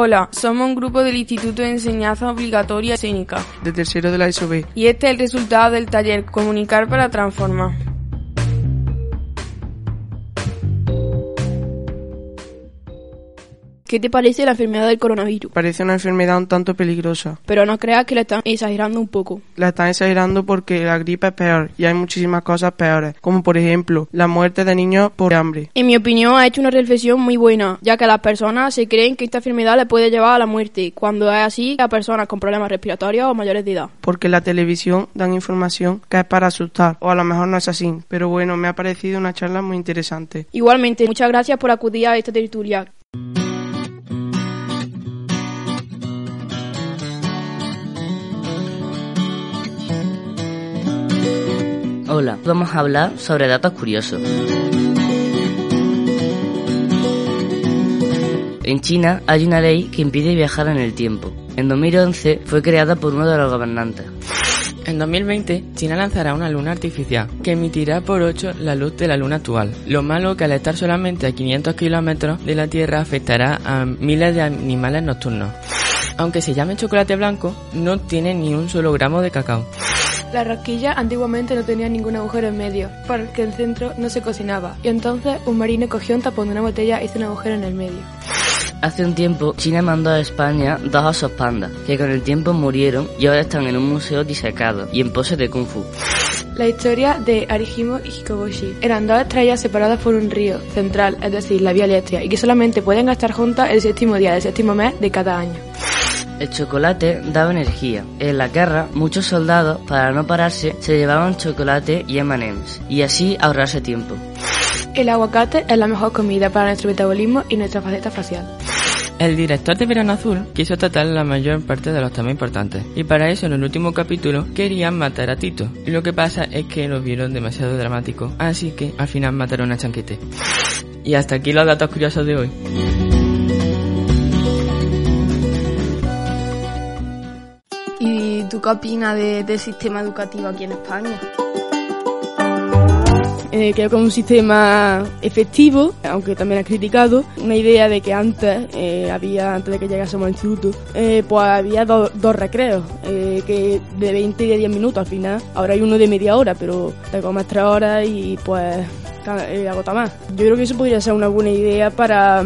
Hola, somos un grupo del Instituto de Enseñanza Obligatoria Escénica. De tercero de la ESOB. Y este es el resultado del taller Comunicar para Transformar. ¿Qué te parece la enfermedad del coronavirus? Parece una enfermedad un tanto peligrosa. Pero no creas que la están exagerando un poco. La están exagerando porque la gripe es peor y hay muchísimas cosas peores, como por ejemplo la muerte de niños por hambre. En mi opinión ha hecho una reflexión muy buena, ya que las personas se creen que esta enfermedad le puede llevar a la muerte, cuando es así a personas con problemas respiratorios o mayores de edad. Porque la televisión dan información que es para asustar, o a lo mejor no es así, pero bueno, me ha parecido una charla muy interesante. Igualmente, muchas gracias por acudir a esta tertulia. Hola, vamos a hablar sobre datos curiosos. En China hay una ley que impide viajar en el tiempo. En 2011 fue creada por uno de los gobernantes. En 2020, China lanzará una luna artificial que emitirá por 8 la luz de la luna actual. Lo malo que al estar solamente a 500 kilómetros de la Tierra afectará a miles de animales nocturnos. Aunque se llame chocolate blanco, no tiene ni un solo gramo de cacao. La rosquilla antiguamente no tenía ningún agujero en medio, porque el centro no se cocinaba, y entonces un marino cogió un tapón de una botella y hizo un agujero en el medio. Hace un tiempo, China mandó a España dos osos pandas, que con el tiempo murieron y ahora están en un museo disecado y en pose de kung fu. La historia de Arihimo y Hikoboshi eran dos estrellas separadas por un río central, es decir, la Vía Láctea, y que solamente pueden estar juntas el séptimo día del séptimo mes de cada año. El chocolate daba energía. En la guerra, muchos soldados, para no pararse, se llevaban chocolate y M&M's, y así ahorrarse tiempo. El aguacate es la mejor comida para nuestro metabolismo y nuestra faceta facial. El director de Verano Azul quiso tratar la mayor parte de los temas importantes, y para eso en el último capítulo querían matar a Tito. Y lo que pasa es que lo vieron demasiado dramático, así que al final mataron a Chanquete. Y hasta aquí los datos curiosos de hoy. Tú qué opinas de, del sistema educativo aquí en España? Eh, creo que es un sistema efectivo, aunque también ha criticado, una idea de que antes, eh, había antes de que llegásemos al instituto, eh, pues había do, dos recreos, que de 20 y de 10 minutos al final. Ahora hay uno de media hora, pero te comes tres horas y pues agota más. Yo creo que eso podría ser una buena idea para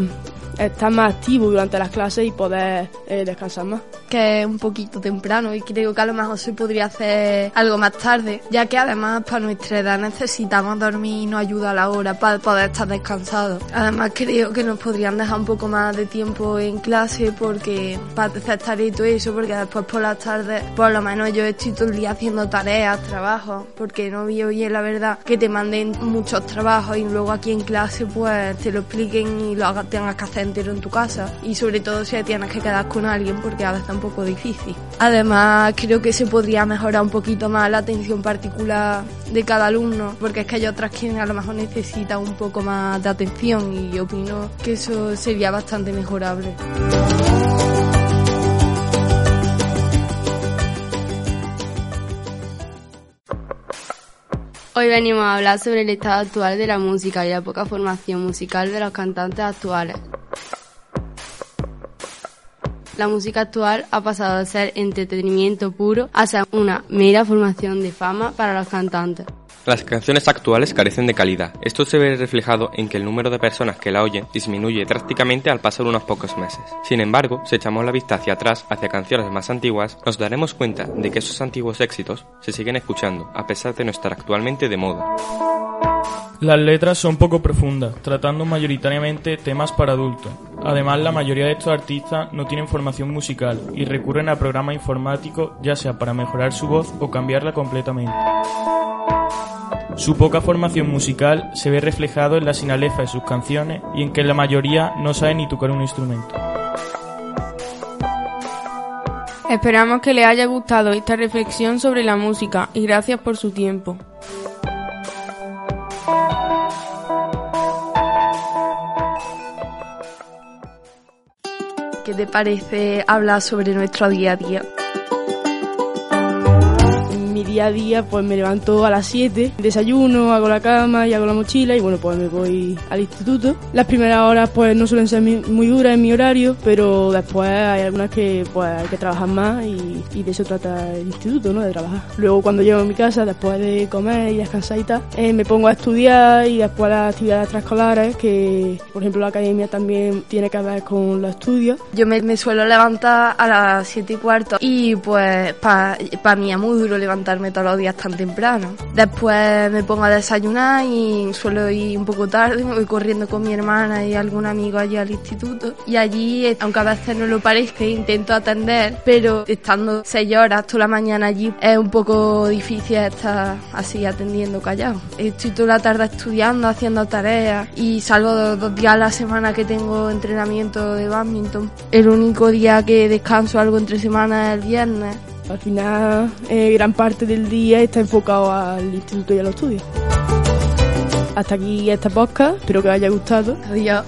estar más activo durante las clases y poder descansar más. Que es un poquito temprano y creo que a lo mejor se podría hacer algo más tarde, ya que además para nuestra edad necesitamos dormir y nos ayuda a la hora para poder estar descansados. Además creo que nos podrían dejar un poco más de tiempo en clase porque para hacer y todo eso, porque después por las tardes por lo menos yo estoy todo el día haciendo tareas, trabajos, porque no veo bien la verdad que te manden muchos trabajos y luego aquí en clase pues te lo expliquen y lo tengas que hacer entero en tu casa y sobre todo si tienes que quedar con alguien porque a veces poco difícil. Además creo que se podría mejorar un poquito más la atención particular de cada alumno porque es que hay otras que a lo mejor necesitan un poco más de atención y opino que eso sería bastante mejorable. Hoy venimos a hablar sobre el estado actual de la música y la poca formación musical de los cantantes actuales. La música actual ha pasado de ser entretenimiento puro a ser una mera formación de fama para los cantantes. Las canciones actuales carecen de calidad. Esto se ve reflejado en que el número de personas que la oyen disminuye drásticamente al pasar unos pocos meses. Sin embargo, si echamos la vista hacia atrás, hacia canciones más antiguas, nos daremos cuenta de que esos antiguos éxitos se siguen escuchando, a pesar de no estar actualmente de moda. Las letras son poco profundas, tratando mayoritariamente temas para adultos. Además, la mayoría de estos artistas no tienen formación musical y recurren a programas informáticos ya sea para mejorar su voz o cambiarla completamente. Su poca formación musical se ve reflejado en la sinalefa de sus canciones y en que la mayoría no sabe ni tocar un instrumento. Esperamos que les haya gustado esta reflexión sobre la música y gracias por su tiempo. ¿Qué te parece hablar sobre nuestro día a día? Día a día pues me levanto a las 7, desayuno, hago la cama y hago la mochila y bueno pues me voy al instituto. Las primeras horas pues no suelen ser muy duras en mi horario, pero después hay algunas que pues hay que trabajar más y, de eso trata el instituto, ¿no? De trabajar. Luego cuando llego a mi casa, después de comer y descansar y tal, eh, me pongo a estudiar y después las actividades extraescolares que por ejemplo la academia también tiene que ver con los estudios. Yo me, me suelo levantar a las 7 y cuarto y pues para pa mí es muy duro levantarme todos los días tan temprano. Después me pongo a desayunar y suelo ir un poco tarde, me voy corriendo con mi hermana y algún amigo allí al instituto y allí, aunque a veces no lo parezca, intento atender, pero estando 6 horas toda la mañana allí es un poco difícil estar así atendiendo callado. Estoy toda la tarde estudiando, haciendo tareas y salgo dos, dos días a la semana que tengo entrenamiento de badminton. El único día que descanso algo entre semana es el viernes. Al final, eh, gran parte del día está enfocado al instituto y a los estudios. Hasta aquí esta podcast, espero que os haya gustado. Adiós.